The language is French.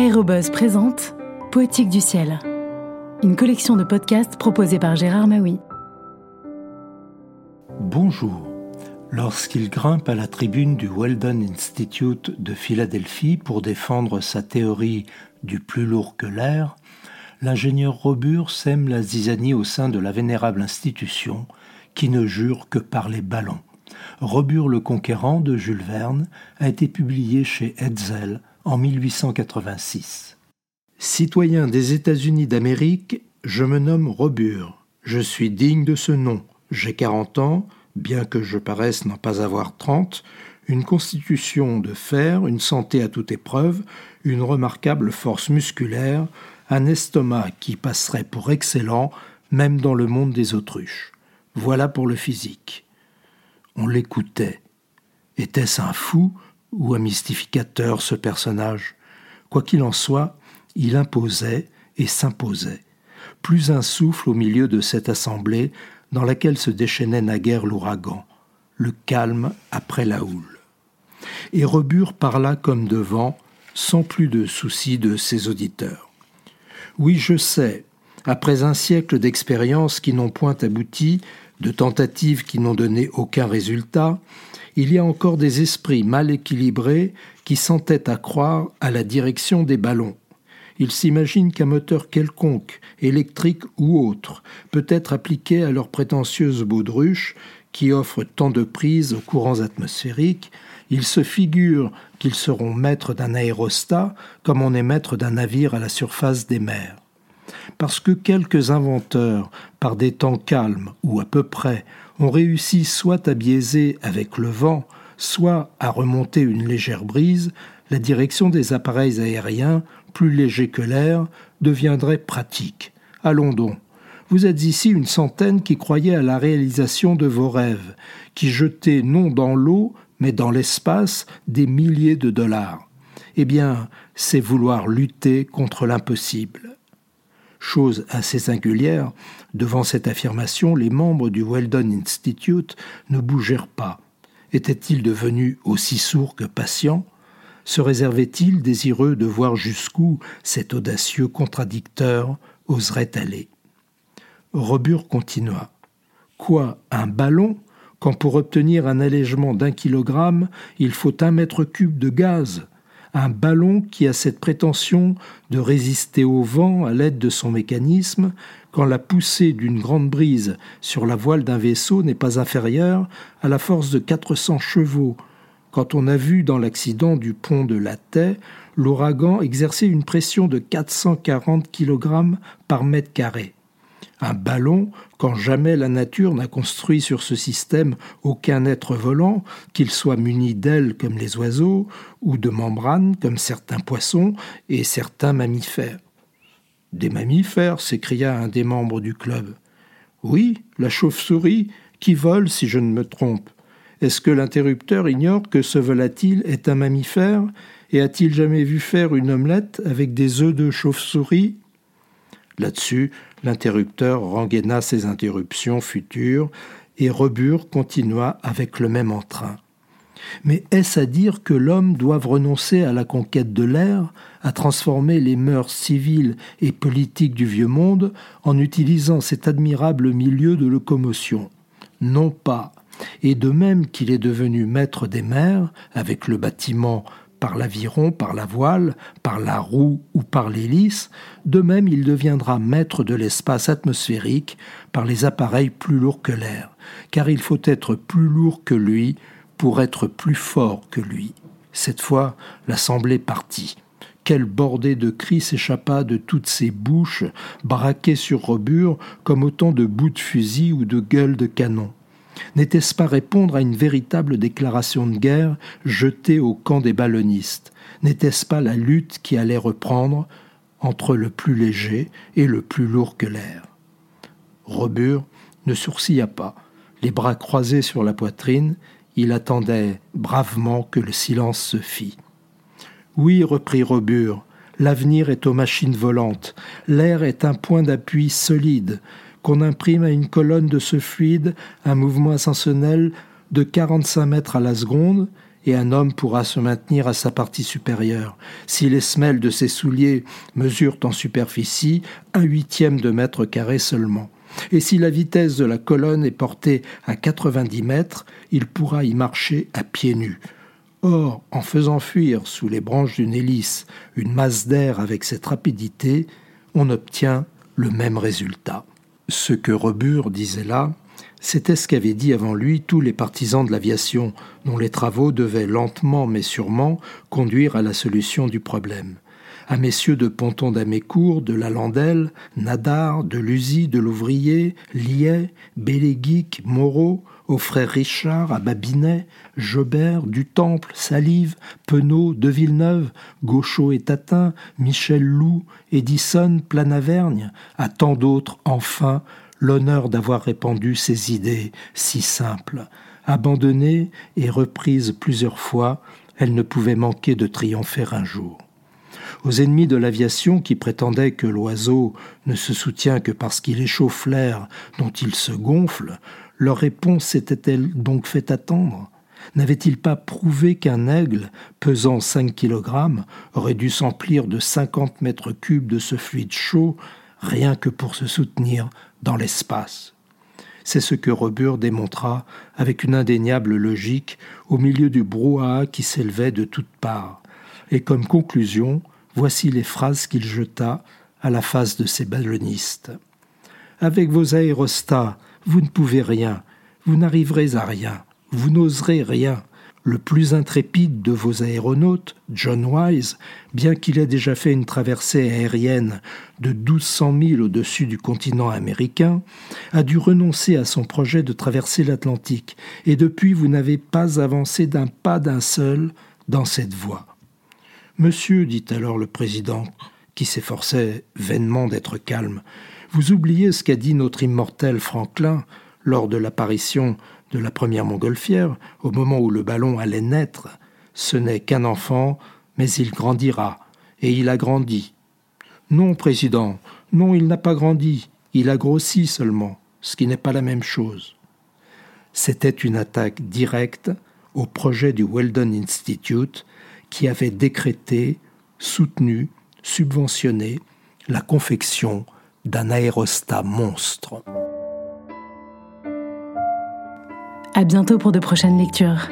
Aérobuzz présente Poétique du ciel, une collection de podcasts proposée par Gérard Maui. Bonjour. Lorsqu'il grimpe à la tribune du Weldon Institute de Philadelphie pour défendre sa théorie du plus lourd que l'air, l'ingénieur Robur sème la zizanie au sein de la vénérable institution qui ne jure que par les ballons. Robur le Conquérant de Jules Verne a été publié chez Hetzel en 1886. Citoyen des États-Unis d'Amérique, je me nomme Robur. Je suis digne de ce nom. J'ai 40 ans, bien que je paraisse n'en pas avoir 30, une constitution de fer, une santé à toute épreuve, une remarquable force musculaire, un estomac qui passerait pour excellent même dans le monde des autruches. Voilà pour le physique. On l'écoutait. Était-ce un fou ou un mystificateur ce personnage? Quoi qu'il en soit, il imposait et s'imposait. Plus un souffle au milieu de cette assemblée dans laquelle se déchaînait naguère l'ouragan, le calme après la houle. Et Rebure parla comme devant, sans plus de souci de ses auditeurs. Oui, je sais, après un siècle d'expériences qui n'ont point abouti, de tentatives qui n'ont donné aucun résultat, il y a encore des esprits mal équilibrés qui s'entêtent à croire à la direction des ballons. Ils s'imaginent qu'un moteur quelconque, électrique ou autre, peut être appliqué à leur prétentieuse baudruche qui offre tant de prise aux courants atmosphériques, ils se figurent qu'ils seront maîtres d'un aérostat comme on est maître d'un navire à la surface des mers. Parce que quelques inventeurs, par des temps calmes ou à peu près, on réussit soit à biaiser avec le vent, soit à remonter une légère brise, la direction des appareils aériens, plus légers que l'air, deviendrait pratique. Allons donc. Vous êtes ici une centaine qui croyait à la réalisation de vos rêves, qui jetaient non dans l'eau, mais dans l'espace des milliers de dollars. Eh bien, c'est vouloir lutter contre l'impossible. Chose assez singulière, devant cette affirmation, les membres du Weldon Institute ne bougèrent pas. Étaient-ils devenus aussi sourds que patients? Se réservaient-ils, désireux de voir jusqu'où cet audacieux contradicteur oserait aller? Rebure continua. Quoi, un ballon? Quand pour obtenir un allègement d'un kilogramme, il faut un mètre cube de gaz? Un ballon qui a cette prétention de résister au vent à l'aide de son mécanisme quand la poussée d'une grande brise sur la voile d'un vaisseau n'est pas inférieure à la force de 400 chevaux, quand on a vu dans l'accident du pont de la Taie l'ouragan exercer une pression de 440 kg par mètre carré. Un ballon, quand jamais la nature n'a construit sur ce système aucun être volant, qu'il soit muni d'ailes comme les oiseaux, ou de membranes comme certains poissons et certains mammifères. Des mammifères s'écria un des membres du club. Oui, la chauve-souris, qui vole si je ne me trompe. Est-ce que l'interrupteur ignore que ce volatile est un mammifère et a-t-il jamais vu faire une omelette avec des œufs de chauve-souris? Là-dessus, l'interrupteur rengaina ses interruptions futures et Rebure continua avec le même entrain. Mais est-ce à dire que l'homme doive renoncer à la conquête de l'air, à transformer les mœurs civiles et politiques du vieux monde en utilisant cet admirable milieu de locomotion? Non pas. Et de même qu'il est devenu maître des mers, avec le bâtiment par l'aviron, par la voile, par la roue ou par l'hélice, de même il deviendra maître de l'espace atmosphérique par les appareils plus lourds que l'air, car il faut être plus lourd que lui pour être plus fort que lui. Cette fois, l'assemblée partit. Quelle bordée de cris s'échappa de toutes ces bouches, braquées sur rebure comme autant de bouts de fusil ou de gueules de canon. N'était-ce pas répondre à une véritable déclaration de guerre jetée au camp des ballonnistes N'était-ce pas la lutte qui allait reprendre entre le plus léger et le plus lourd que l'air? Rebure ne sourcilla pas. Les bras croisés sur la poitrine, il attendait bravement que le silence se fît. Oui, reprit Rebure, l'avenir est aux machines volantes. L'air est un point d'appui solide qu'on imprime à une colonne de ce fluide un mouvement ascensionnel de 45 mètres à la seconde, et un homme pourra se maintenir à sa partie supérieure. Si les semelles de ses souliers mesurent en superficie un huitième de mètre carré seulement. Et si la vitesse de la colonne est portée à 90 mètres, il pourra y marcher à pieds nus. Or, en faisant fuir sous les branches d'une hélice une masse d'air avec cette rapidité, on obtient le même résultat. Ce que Rebur disait là, c'était ce qu'avaient dit avant lui tous les partisans de l'aviation, dont les travaux devaient lentement mais sûrement conduire à la solution du problème. À messieurs de Ponton d'Amécourt, de Lalandelle, Nadar, de Luzy, de Louvrier, Liet, Béléguic, Moreau, aux frères Richard, à Babinet, Jobert, du Temple, Salive, Penaud, De Villeneuve, Gauchot et Tatin, Michel Loup, Edison, Planavergne, à tant d'autres, enfin, l'honneur d'avoir répandu ces idées si simples. Abandonnées et reprises plusieurs fois, elles ne pouvaient manquer de triompher un jour. Aux ennemis de l'aviation qui prétendaient que l'oiseau ne se soutient que parce qu'il échauffe l'air dont il se gonfle, leur réponse s'était-elle donc fait attendre? N'avait-il pas prouvé qu'un aigle, pesant cinq kilogrammes, aurait dû s'emplir de cinquante mètres cubes de ce fluide chaud, rien que pour se soutenir dans l'espace? C'est ce que Rebur démontra avec une indéniable logique au milieu du brouhaha qui s'élevait de toutes parts. Et comme conclusion, voici les phrases qu'il jeta à la face de ses ballonistes. Avec vos aérostats, vous ne pouvez rien, vous n'arriverez à rien, vous n'oserez rien. Le plus intrépide de vos aéronautes, John Wise, bien qu'il ait déjà fait une traversée aérienne de 1200 milles au-dessus du continent américain, a dû renoncer à son projet de traverser l'Atlantique, et depuis vous n'avez pas avancé d'un pas d'un seul dans cette voie. Monsieur, dit alors le président, qui s'efforçait vainement d'être calme, vous oubliez ce qu'a dit notre immortel Franklin lors de l'apparition de la première montgolfière, au moment où le ballon allait naître. Ce n'est qu'un enfant, mais il grandira, et il a grandi. Non, président, non, il n'a pas grandi, il a grossi seulement, ce qui n'est pas la même chose. C'était une attaque directe au projet du Weldon Institute qui avait décrété, soutenu, subventionné la confection d'un aérostat monstre. À bientôt pour de prochaines lectures.